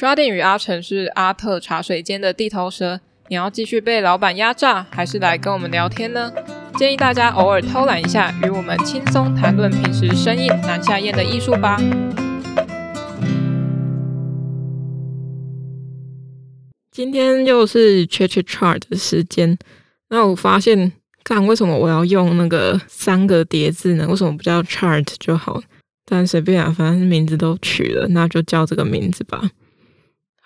刷店与阿成是阿特茶水间的地头蛇，你要继续被老板压榨，还是来跟我们聊天呢？建议大家偶尔偷懒一下，与我们轻松谈论平时生硬难下咽的艺术吧。今天又是 Chat Chart 的时间，那我发现，看为什么我要用那个三个叠字呢？为什么不叫 Chart 就好？但随便啊，反正名字都取了，那就叫这个名字吧。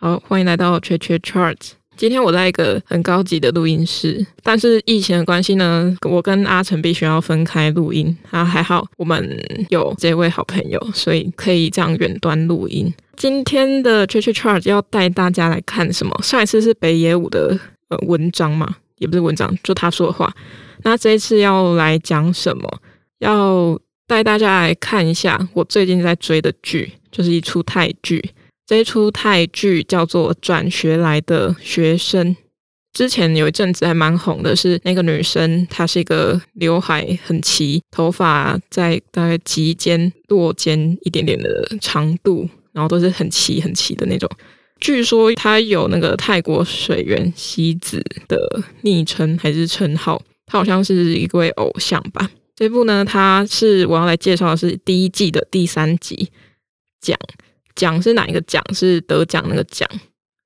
好，欢迎来到 Chat Chat Chart。今天我在一个很高级的录音室，但是疫情的关系呢，我跟阿成必须要分开录音。啊，还好我们有这位好朋友，所以可以这样远端录音。今天的 Chat Chat Chart 要带大家来看什么？上一次是北野武的呃文章嘛，也不是文章，就他说的话。那这一次要来讲什么？要带大家来看一下我最近在追的剧，就是一出泰剧。这一出泰剧叫做《转学来的学生》，之前有一阵子还蛮红的，是那个女生，她是一个刘海很齐，头发在大概及肩、落肩一点点的长度，然后都是很齐很齐的那种。据说她有那个泰国水原希子的昵称还是称号，她好像是一位偶像吧。这部呢，它是我要来介绍的是第一季的第三集讲。奖是哪一个奖？是得奖那个奖。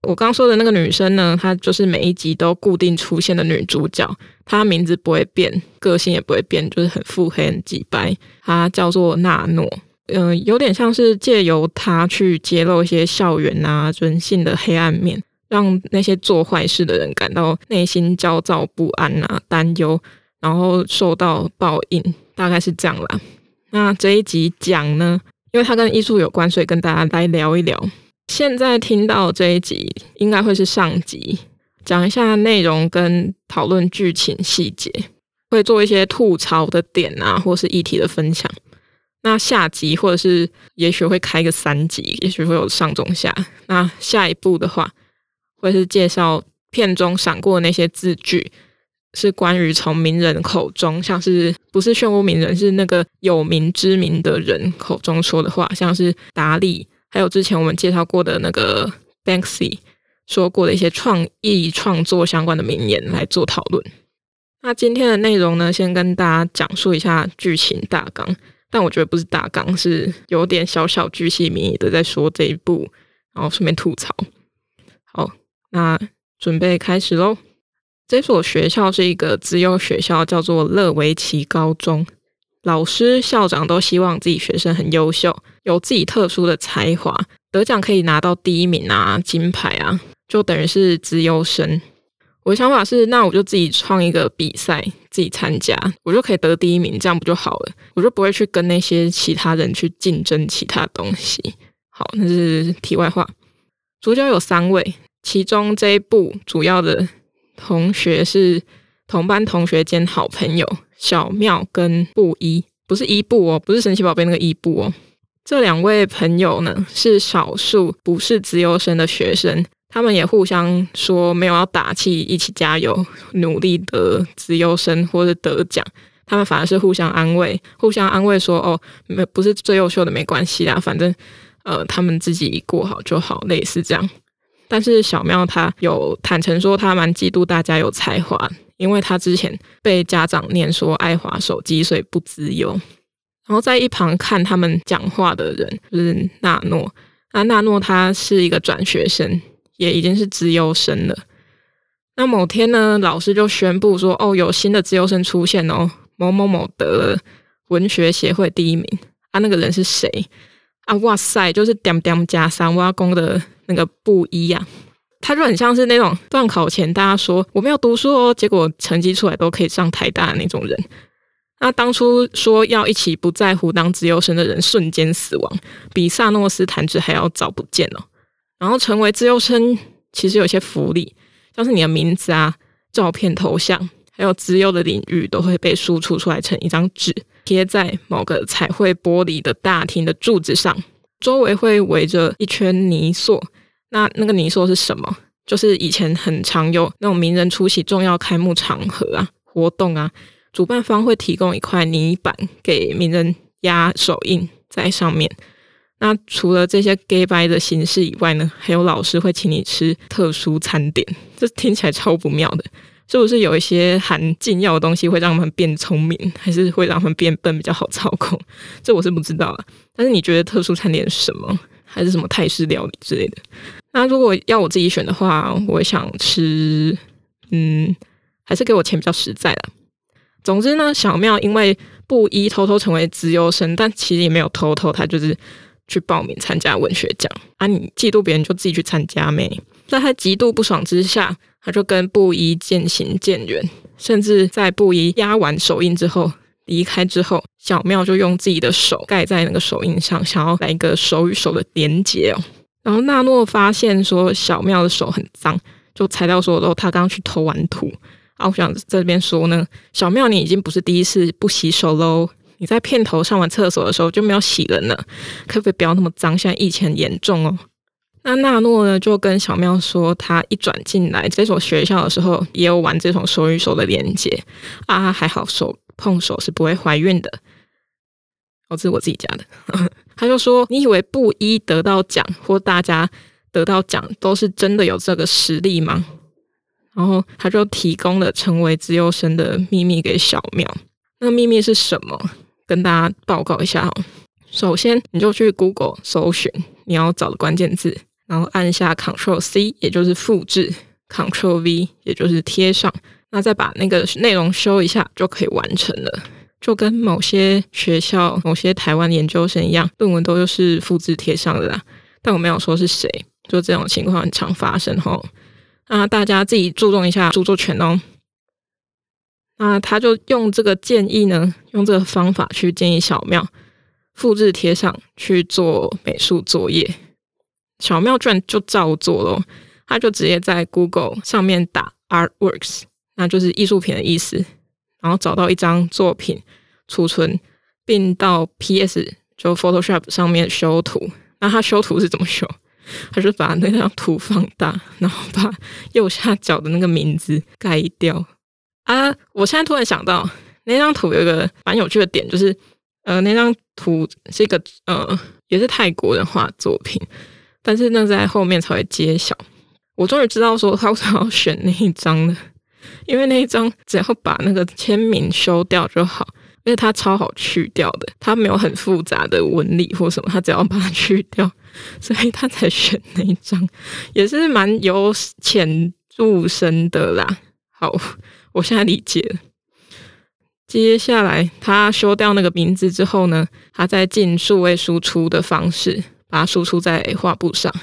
我刚说的那个女生呢，她就是每一集都固定出现的女主角，她名字不会变，个性也不会变，就是很腹黑、很机掰。她叫做娜诺，嗯、有点像是借由她去揭露一些校园啊人性的黑暗面，让那些做坏事的人感到内心焦躁不安啊、担忧，然后受到报应，大概是这样啦。那这一集讲呢？因为它跟艺术有关，所以跟大家来聊一聊。现在听到这一集，应该会是上集，讲一下内容跟讨论剧情细节，会做一些吐槽的点啊，或是议题的分享。那下集或者是也许会开个三集，也许会有上中下。那下一步的话，会是介绍片中闪过的那些字句。是关于从名人口中，像是不是漩涡鸣人，是那个有名知名的人口中说的话，像是达利，还有之前我们介绍过的那个 Banksy 说过的一些创意创作相关的名言来做讨论。那今天的内容呢，先跟大家讲述一下剧情大纲，但我觉得不是大纲，是有点小小巨细迷的在说这一部，然后顺便吐槽。好，那准备开始喽。这所学校是一个资优学校，叫做勒维奇高中。老师、校长都希望自己学生很优秀，有自己特殊的才华，得奖可以拿到第一名啊、金牌啊，就等于是资优生。我的想法是，那我就自己创一个比赛，自己参加，我就可以得第一名，这样不就好了？我就不会去跟那些其他人去竞争其他东西。好，那是题外话。主角有三位，其中这一部主要的。同学是同班同学兼好朋友，小妙跟布衣，不是伊布哦，不是神奇宝贝那个伊布哦。这两位朋友呢，是少数不是资优生的学生，他们也互相说没有要打气，一起加油，努力的资优生或者得奖，他们反而是互相安慰，互相安慰说哦，没不是最优秀的没关系啦，反正呃他们自己过好就好，类似这样。但是小妙她有坦诚说，她蛮嫉妒大家有才华，因为她之前被家长念说爱滑手机，所以不自由。然后在一旁看他们讲话的人就是娜诺，那娜诺她是一个转学生，也已经是资优生了。那某天呢，老师就宣布说，哦，有新的资优生出现哦，某某某得了文学协会第一名。啊，那个人是谁？啊，哇塞，就是点点加三挖工的。那个不一样，他就很像是那种段考前大家说我没有读书哦，结果成绩出来都可以上台大的那种人。那当初说要一起不在乎当资优生的人瞬间死亡，比萨诺斯弹指还要早不见哦。然后成为资优生其实有些福利，像是你的名字啊、照片、头像，还有资优的领域都会被输出出来成一张纸，贴在某个彩绘玻璃的大厅的柱子上，周围会围着一圈泥塑。那那个泥塑是什么？就是以前很常有那种名人出席重要开幕场合啊、活动啊，主办方会提供一块泥板给名人压手印在上面。那除了这些 gay 掰的形式以外呢，还有老师会请你吃特殊餐点，这听起来超不妙的。是不是有一些含禁药的东西会让他们变聪明，还是会让他们变笨比较好操控？这我是不知道啊。但是你觉得特殊餐点是什么？还是什么泰式料理之类的？那如果要我自己选的话，我想吃，嗯，还是给我钱比较实在的。总之呢，小妙因为布衣偷偷成为资优生，但其实也没有偷偷，他就是去报名参加文学奖啊。你嫉妒别人就自己去参加没？在他极度不爽之下，他就跟布衣渐行渐远，甚至在布衣压完手印之后离开之后，小妙就用自己的手盖在那个手印上，想要来一个手与手的连接哦。然后纳诺发现说小妙的手很脏，就猜到说哦，他刚去偷完土啊。我想在这边说呢，小妙你已经不是第一次不洗手喽，你在片头上完厕所的时候就没有洗了呢，可不可以不要那么脏？现在疫情很严重哦。那纳诺呢，就跟小妙说，他一转进来这所学校的时候，也有玩这种手与手的连接啊，还好手碰手是不会怀孕的。哦，这是我自己加的。他就说：“你以为布衣得到奖或大家得到奖都是真的有这个实力吗？”然后他就提供了成为资优生的秘密给小妙。那秘密是什么？跟大家报告一下哦。首先，你就去 Google 搜寻你要找的关键字。然后按下 Ctrl C，也就是复制；Ctrl V，也就是贴上。那再把那个内容修一下，就可以完成了。就跟某些学校、某些台湾研究生一样，论文都是复制贴上的啦。但我没有说是谁，就这种情况很常发生吼。那大家自己注重一下著作权哦。那他就用这个建议呢，用这个方法去建议小妙复制贴上去做美术作业。小妙居然就照做了，他就直接在 Google 上面打 Artworks，那就是艺术品的意思，然后找到一张作品储存，并到 PS 就 Photoshop 上面修图。那他修图是怎么修？他就把那张图放大，然后把右下角的那个名字盖掉。啊！我现在突然想到，那张图有一个蛮有趣的点，就是呃，那张图是一个呃，也是泰国人画作品。但是那在后面才会揭晓。我终于知道说他为什么要选那一张了，因为那一张只要把那个签名修掉就好，因为它超好去掉的，它没有很复杂的纹理或什么，他只要把它去掉，所以他才选那一张，也是蛮有浅入深的啦。好，我现在理解了。接下来他修掉那个名字之后呢，他再进数位输出的方式。把它输出在画布上。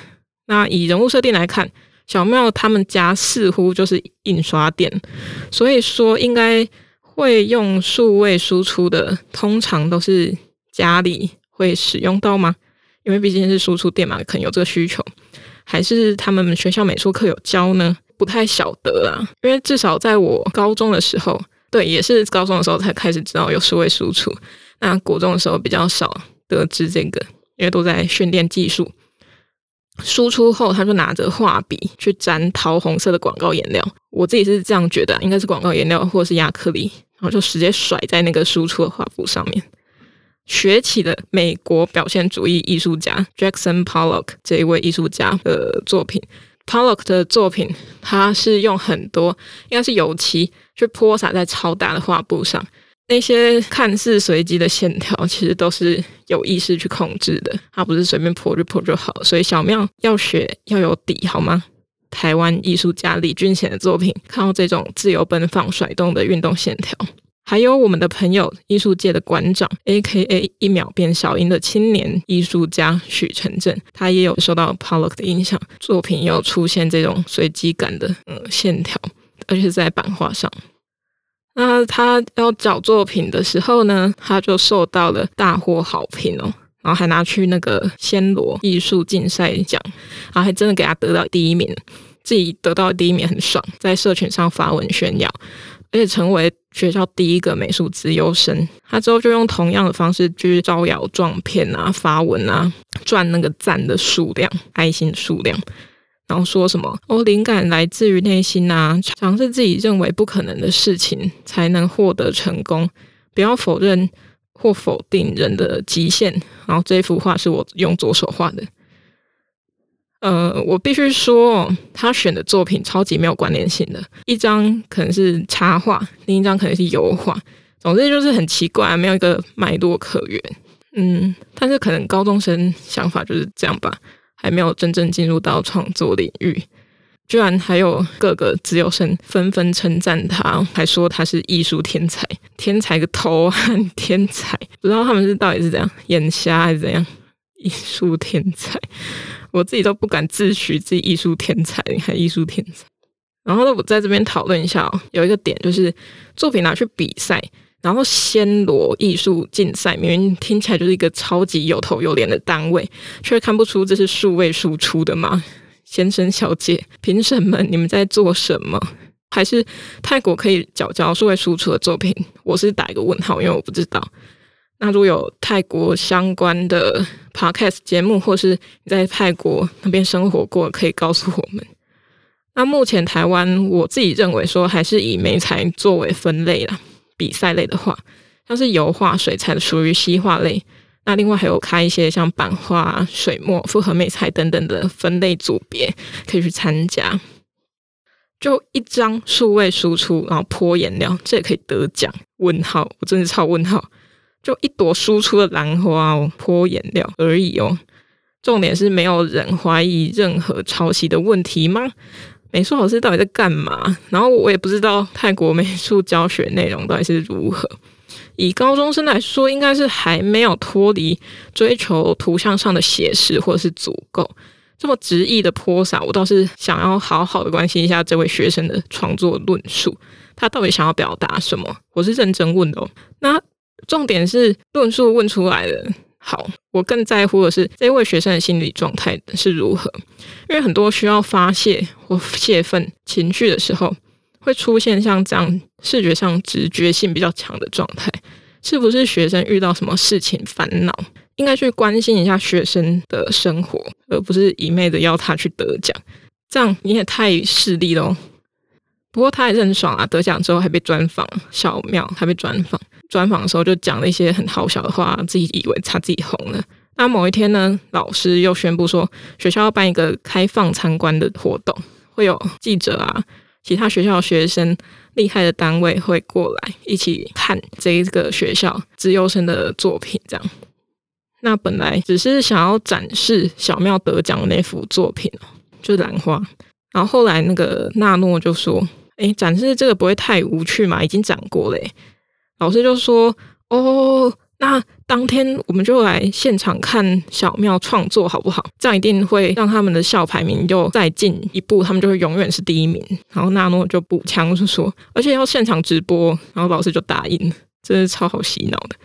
那以人物设定来看，小妙他们家似乎就是印刷店，所以说应该会用数位输出的，通常都是家里会使用到吗？因为毕竟是输出店嘛，可能有这个需求，还是他们学校美术课有教呢？不太晓得啦。因为至少在我高中的时候，对，也是高中的时候才开始知道有数位输出。那国中的时候比较少得知这个。因为都在训练技术，输出后他就拿着画笔去沾桃红色的广告颜料。我自己是这样觉得，应该是广告颜料或者是亚克力，然后就直接甩在那个输出的画布上面。学起了美国表现主义艺术家 Jackson Pollock 这一位艺术家的作品。Pollock 的作品，他是用很多应该是油漆去泼洒在超大的画布上。那些看似随机的线条，其实都是有意识去控制的。它不是随便泼就泼就好。所以小妙要学要有底，好吗？台湾艺术家李俊贤的作品，看到这种自由奔放、甩动的运动线条，还有我们的朋友艺术界的馆长，A.K.A. 一秒变小樱的青年艺术家许承正，他也有受到 Pollock 的影响，作品有出现这种随机感的嗯线条，而且是在版画上。那他要找作品的时候呢，他就受到了大获好评哦，然后还拿去那个暹罗艺术竞赛奖，然后还真的给他得到第一名，自己得到第一名很爽，在社群上发文炫耀，而且成为学校第一个美术资优生。他之后就用同样的方式去招摇撞骗啊，发文啊，赚那个赞的数量，爱心数量。然后说什么哦，灵感来自于内心啊，尝试自己认为不可能的事情才能获得成功。不要否认或否定人的极限。然后这幅画是我用左手画的。呃，我必须说，他选的作品超级没有关联性的，一张可能是插画，另一张可能是油画，总之就是很奇怪，没有一个脉络可言。嗯，但是可能高中生想法就是这样吧，还没有真正进入到创作领域。居然还有各个自由生纷纷称赞他，还说他是艺术天才，天才个头啊！天才，不知道他们是到底是怎样眼瞎还是怎样？艺术天才，我自己都不敢自诩自己艺术天才，你还艺术天才？然后我在这边讨论一下哦，有一个点就是作品拿去比赛，然后暹罗艺术竞赛，明明听起来就是一个超级有头有脸的单位，却看不出这是数位输出的吗？先生小姐，评审们，你们在做什么？还是泰国可以缴交数位输出的作品？我是打一个问号，因为我不知道。那如果有泰国相关的 podcast 节目，或是你在泰国那边生活过，可以告诉我们。那目前台湾，我自己认为说，还是以美材作为分类啦。比赛类的话，像是油画、水彩，属于西画类。那另外还有开一些像版画、水墨、复合美材等等的分类组别，可以去参加。就一张数位输出，然后泼颜料，这也可以得奖？问号，我真是超问号。就一朵输出的兰花哦，泼颜料而已哦。重点是没有人怀疑任何抄袭的问题吗？美术老师到底在干嘛？然后我也不知道泰国美术教学内容到底是如何。以高中生来说，应该是还没有脱离追求图像上的写实或者是足够这么直译的泼洒。我倒是想要好好的关心一下这位学生的创作论述，他到底想要表达什么？我是认真问的哦。那重点是论述问出来的，好，我更在乎的是这位学生的心理状态是如何，因为很多需要发泄或泄愤情绪的时候。会出现像这样视觉上直觉性比较强的状态，是不是学生遇到什么事情烦恼？应该去关心一下学生的生活，而不是一昧的要他去得奖。这样你也太势利了。不过他也是很爽啊，得奖之后还被专访，小妙还被专访。专访的时候就讲了一些很好笑的话，自己以为他自己红了。那某一天呢，老师又宣布说学校要办一个开放参观的活动，会有记者啊。其他学校的学生厉害的单位会过来一起看这一个学校资优生的作品，这样。那本来只是想要展示小妙得奖的那幅作品，就是兰花。然后后来那个纳诺就说：“诶，展示这个不会太无趣嘛？已经展过了。”老师就说：“哦。”那当天我们就来现场看小妙创作好不好？这样一定会让他们的校排名又再进一步，他们就会永远是第一名。然后纳诺就补枪就说，而且要现场直播。然后老师就答应，真是超好洗脑的。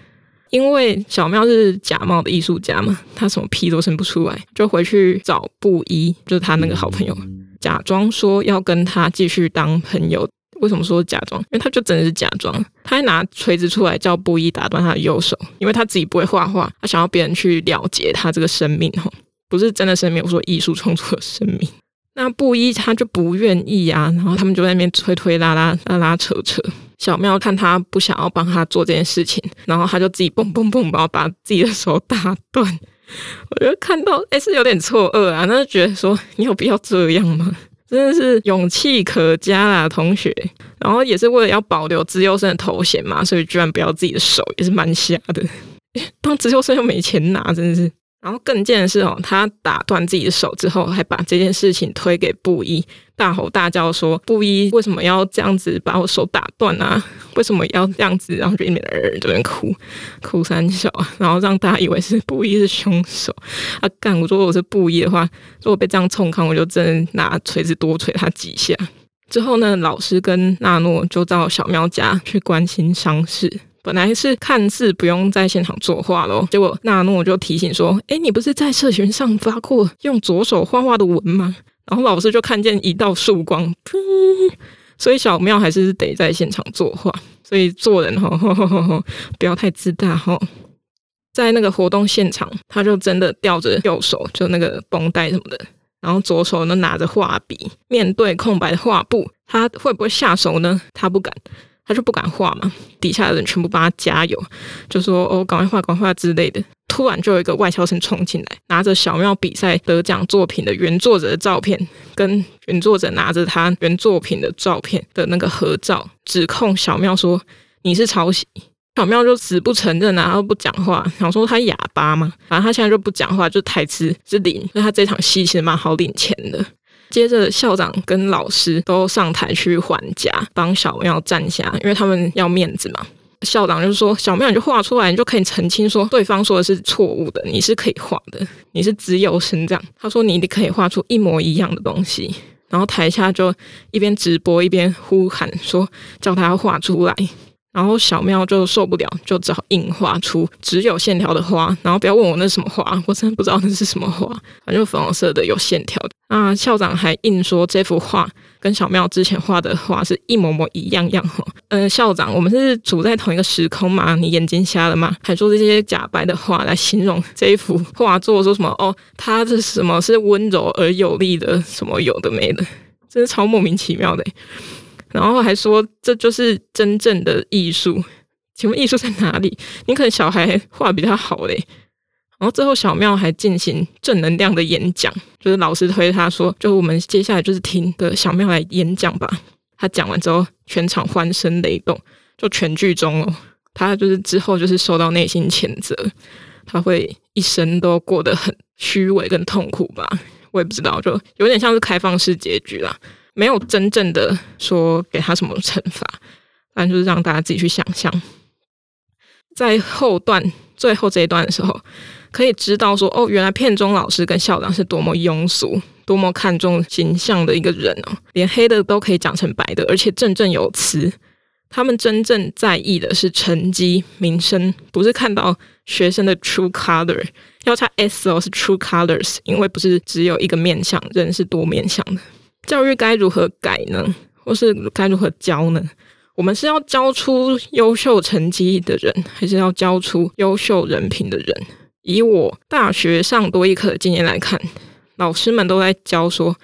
因为小妙是假冒的艺术家嘛，他什么屁都生不出来，就回去找布衣，就是他那个好朋友，假装说要跟他继续当朋友。为什么说假装？因为他就真的是假装，他还拿锤子出来叫布衣打断他的右手，因为他自己不会画画，他想要别人去了结他这个生命，吼，不是真的生命，我说艺术创作的生命。那布衣他就不愿意啊，然后他们就在那边推推拉拉拉拉扯扯。小妙看他不想要帮他做这件事情，然后他就自己蹦蹦蹦，然后把自己的手打断。我就看到，哎，是有点错愕啊，那就觉得说，你有必要这样吗？真的是勇气可嘉啦，同学。然后也是为了要保留资优生的头衔嘛，所以居然不要自己的手，也是蛮瞎的。当资优生又没钱拿，真的是。然后更贱的是哦，他打断自己的手之后，还把这件事情推给布衣，大吼大叫说：“布衣为什么要这样子把我手打断啊？为什么要这样子？”然后就一边人这边哭，哭三笑，然后让大家以为是布衣是凶手。啊干！我说我是布衣的话，如果被这样冲康，我就真的拿锤子多锤他几下。之后呢，老师跟纳诺就到小喵家去关心伤势。本来是看似不用在现场作画咯，结果纳诺就提醒说：“诶，你不是在社群上发过用左手画画的文吗？”然后老师就看见一道曙光，所以小妙还是得在现场作画。所以做人哈，不要太自大哈。在那个活动现场，他就真的吊着右手，就那个绷带什么的，然后左手呢拿着画笔，面对空白的画布，他会不会下手呢？他不敢。他就不敢画嘛，底下的人全部帮他加油，就说哦，赶快画，赶快画之类的。突然就有一个外校生冲进来，拿着小庙比赛得奖作品的原作者的照片，跟原作者拿着他原作品的照片的那个合照，指控小庙说你是抄袭。小庙就死不承认，然后不讲话，想说他哑巴嘛，反正他现在就不讲话，就台词是零，所以他这场戏其实蛮好领钱的。接着校长跟老师都上台去还价，帮小妙站下，因为他们要面子嘛。校长就说：“小妙你就画出来，你就可以澄清说对方说的是错误的，你是可以画的，你是自由生这样。”他说：“你一定可以画出一模一样的东西。”然后台下就一边直播一边呼喊说：“叫他画出来。”然后小妙就受不了，就只好硬画出只有线条的花。然后不要问我那是什么花，我真的不知道那是什么花，反正粉红色的有线条的。那校长还硬说这幅画跟小妙之前画的画是一模模一样样哈。嗯、校长，我们是处在同一个时空吗？你眼睛瞎了吗？还说这些假白的话来形容这一幅画作，说什么哦，它是什么是温柔而有力的，什么有的没的，真是超莫名其妙的。然后还说这就是真正的艺术，请问艺术在哪里？你可能小孩画比较好嘞。然后最后小妙还进行正能量的演讲，就是老师推他说，就我们接下来就是听的小妙来演讲吧。他讲完之后，全场欢声雷动，就全剧终哦。他就是之后就是受到内心谴责，他会一生都过得很虚伪跟痛苦吧？我也不知道，就有点像是开放式结局啦。没有真正的说给他什么惩罚，反正就是让大家自己去想象。在后段最后这一段的时候，可以知道说，哦，原来片中老师跟校长是多么庸俗、多么看重形象的一个人哦，连黑的都可以讲成白的，而且振振有词。他们真正在意的是成绩、名声，不是看到学生的 true color。要查 s 哦，是 true colors，因为不是只有一个面向，人是多面向的。教育该如何改呢？或是该如何教呢？我们是要教出优秀成绩的人，还是要教出优秀人品的人？以我大学上多一课的经验来看，老师们都在教说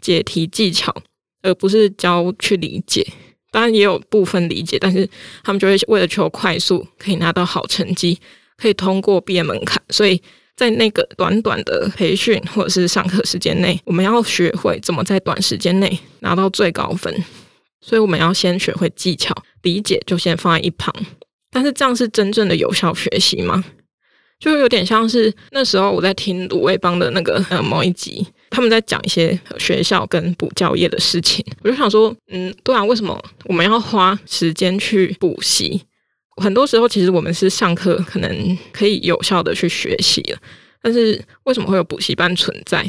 解题技巧，而不是教去理解。当然也有部分理解，但是他们就会为了求快速，可以拿到好成绩，可以通过毕业门槛，所以。在那个短短的培训或者是上课时间内，我们要学会怎么在短时间内拿到最高分。所以我们要先学会技巧，理解就先放在一旁。但是这样是真正的有效学习吗？就有点像是那时候我在听鲁味帮的那个呃某一集，他们在讲一些学校跟补教业的事情。我就想说，嗯，对啊，为什么我们要花时间去补习？很多时候，其实我们是上课可能可以有效的去学习了，但是为什么会有补习班存在？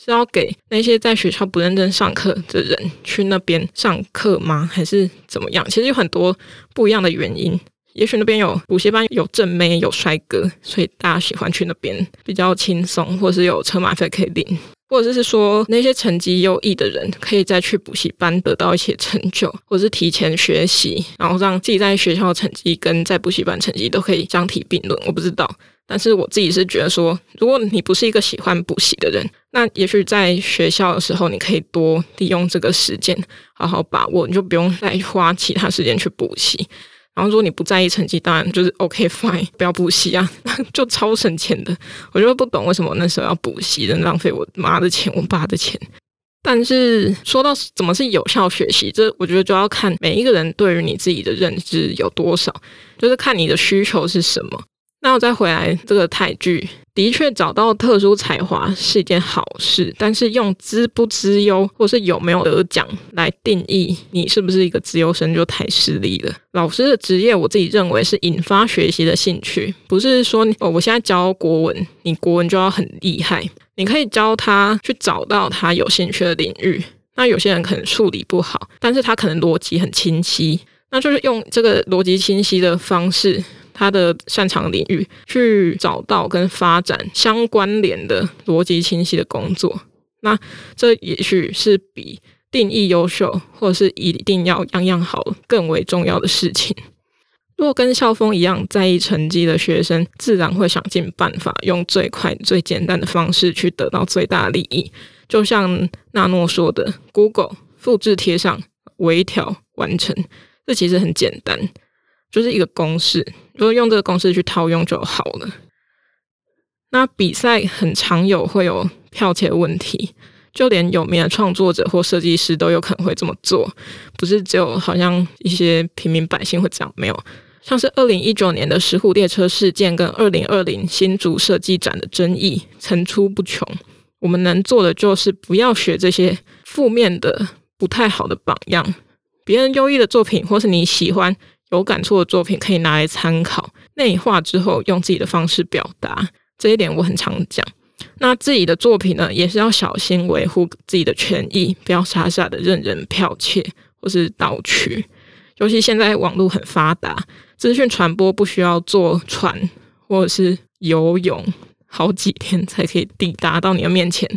是要给那些在学校不认真上课的人去那边上课吗？还是怎么样？其实有很多不一样的原因。也许那边有补习班，有正妹，有帅哥，所以大家喜欢去那边，比较轻松，或是有车马费可以领。或者是说，那些成绩优异的人可以再去补习班得到一些成就，或者是提前学习，然后让自己在学校的成绩跟在补习班成绩都可以相提并论。我不知道，但是我自己是觉得说，如果你不是一个喜欢补习的人，那也许在学校的时候，你可以多利用这个时间好好把握，你就不用再花其他时间去补习。然后如果你不在意成绩，当然就是 OK fine，不要补习啊，就超省钱的。我就不懂为什么那时候要补习，能浪费我妈的钱，我爸的钱。但是说到怎么是有效学习，这我觉得就要看每一个人对于你自己的认知有多少，就是看你的需求是什么。那我再回来这个泰剧，的确找到特殊才华是一件好事，但是用资不资优或是有没有得奖来定义你是不是一个资优生就太势利了。老师的职业，我自己认为是引发学习的兴趣，不是说哦，我现在教国文，你国文就要很厉害。你可以教他去找到他有兴趣的领域。那有些人可能数理不好，但是他可能逻辑很清晰，那就是用这个逻辑清晰的方式。他的擅长领域，去找到跟发展相关联的逻辑清晰的工作，那这也许是比定义优秀或者是一定要样样好更为重要的事情。如果跟校风一样在意成绩的学生，自然会想尽办法用最快最简单的方式去得到最大利益。就像纳诺说的：“Google 复制贴上，微调完成。”这其实很简单，就是一个公式，如果用这个公式去套用就好了。那比赛很常有会有剽窃的问题，就连有名的创作者或设计师都有可能会这么做，不是只有好像一些平民百姓会这样，没有。像是二零一九年的石虎列车事件跟二零二零新竹设计展的争议层出不穷。我们能做的就是不要学这些负面的、不太好的榜样。别人优异的作品或是你喜欢有感触的作品，可以拿来参考，内化之后用自己的方式表达。这一点我很常讲。那自己的作品呢，也是要小心维护自己的权益，不要傻傻的任人剽窃或是盗取。尤其现在网络很发达。资讯传播不需要坐船或者是游泳好几天才可以抵达到你的面前，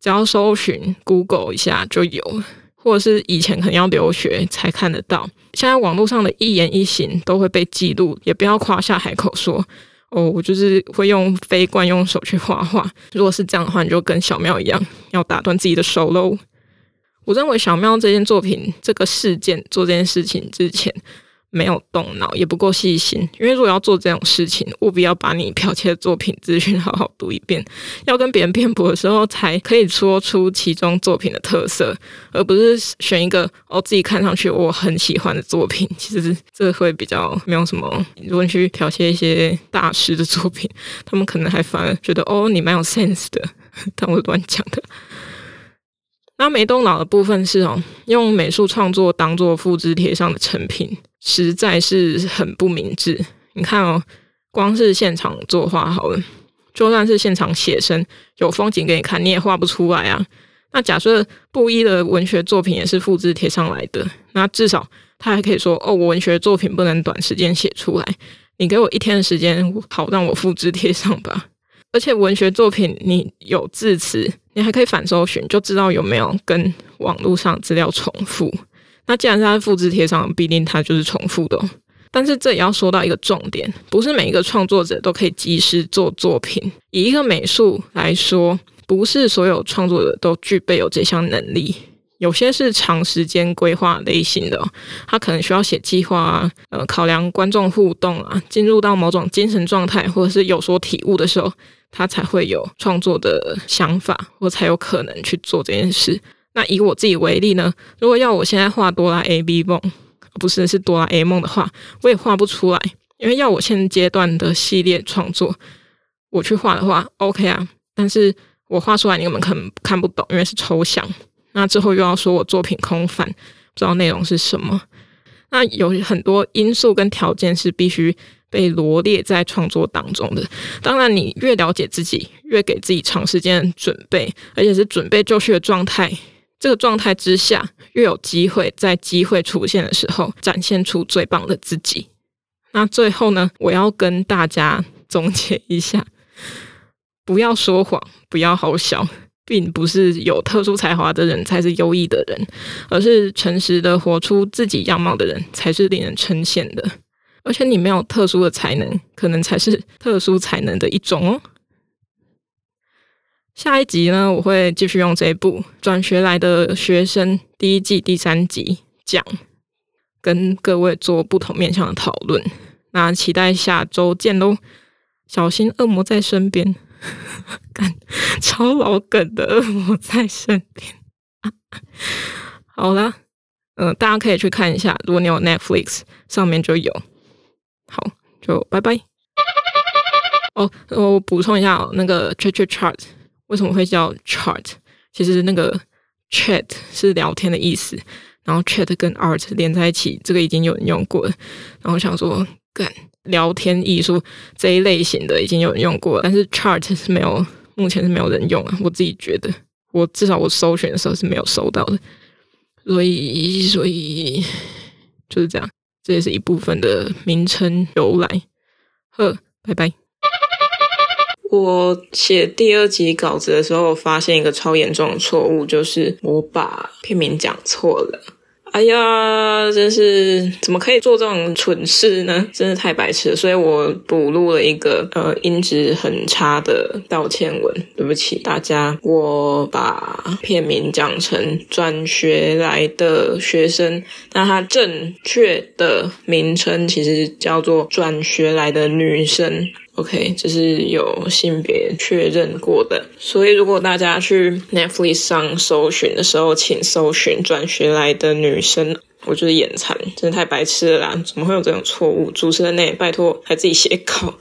只要搜寻 Google 一下就有，或者是以前可能要留学才看得到。现在网络上的一言一行都会被记录，也不要夸下海口说哦，我就是会用非惯用手去画画。如果是这样的话，你就跟小妙一样，要打断自己的手喽。我认为小妙这件作品、这个事件做这件事情之前。没有动脑，也不够细心。因为如果要做这种事情，务必要把你剽窃的作品资讯好好读一遍，要跟别人辩驳的时候，才可以说出其中作品的特色，而不是选一个哦自己看上去我很喜欢的作品。其实这会比较没有什么。如果你去剽窃一些大师的作品，他们可能还反而觉得哦你蛮有 sense 的，但我乱讲的。那没动脑的部分是哦，用美术创作当做复制贴上的成品。实在是很不明智。你看哦，光是现场作画好了，就算是现场写生，有风景给你看，你也画不出来啊。那假设布衣的文学作品也是复制贴上来的，那至少他还可以说：“哦，我文学作品不能短时间写出来，你给我一天的时间，好让我复制贴上吧。”而且文学作品你有字词，你还可以反搜寻，就知道有没有跟网络上资料重复。那既然是它复制贴上，必定它就是重复的哦。但是这也要说到一个重点，不是每一个创作者都可以及时做作品。以一个美术来说，不是所有创作者都具备有这项能力。有些是长时间规划类型的，他可能需要写计划啊，呃，考量观众互动啊，进入到某种精神状态，或者是有所体悟的时候，他才会有创作的想法，或才有可能去做这件事。那以我自己为例呢，如果要我现在画哆啦 A 梦，不是是哆啦 A 梦的话，我也画不出来，因为要我现阶段的系列创作，我去画的话，OK 啊，但是我画出来你们可能看不懂，因为是抽象。那之后又要说我作品空泛，不知道内容是什么。那有很多因素跟条件是必须被罗列在创作当中的。当然，你越了解自己，越给自己长时间准备，而且是准备就绪的状态。这个状态之下，越有机会在机会出现的时候展现出最棒的自己。那最后呢，我要跟大家总结一下：不要说谎，不要好笑，并不是有特殊才华的人才是优异的人，而是诚实的活出自己样貌的人才是令人称羡的。而且你没有特殊的才能，可能才是特殊才能的一种哦。下一集呢，我会继续用这一部转学来的学生第一季第三集讲，跟各位做不同面向的讨论。那期待下周见喽！小心恶魔在身边，干超老梗的恶魔在身边。好啦，嗯、大家可以去看一下，如果你有 Netflix 上面就有。好，就拜拜。哦，我补充一下哦，那个 Chart Chart。为什么会叫 chart？其实那个 chat 是聊天的意思，然后 chat 跟 art 连在一起，这个已经有人用过了。然后想说，干聊天艺术这一类型的已经有人用过了，但是 chart 是没有，目前是没有人用啊。我自己觉得，我至少我搜寻的时候是没有搜到的。所以，所以就是这样，这也是一部分的名称由来。呵，拜拜。我写第二集稿子的时候，发现一个超严重的错误，就是我把片名讲错了。哎呀，真是怎么可以做这种蠢事呢？真是太白痴了。所以我补录了一个呃音质很差的道歉文，对不起大家。我把片名讲成转学来的学生，那它正确的名称其实叫做转学来的女生。OK，这是有性别确认过的，所以如果大家去 Netflix 上搜寻的时候，请搜寻转学来的女生，我觉得眼馋，真的太白痴了啦！怎么会有这种错误？主持人呢？拜托，还自己写稿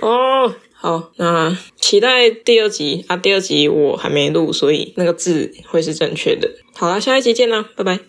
哦。好，那期待第二集啊！第二集我还没录，所以那个字会是正确的。好啦，下一集见啦，拜拜。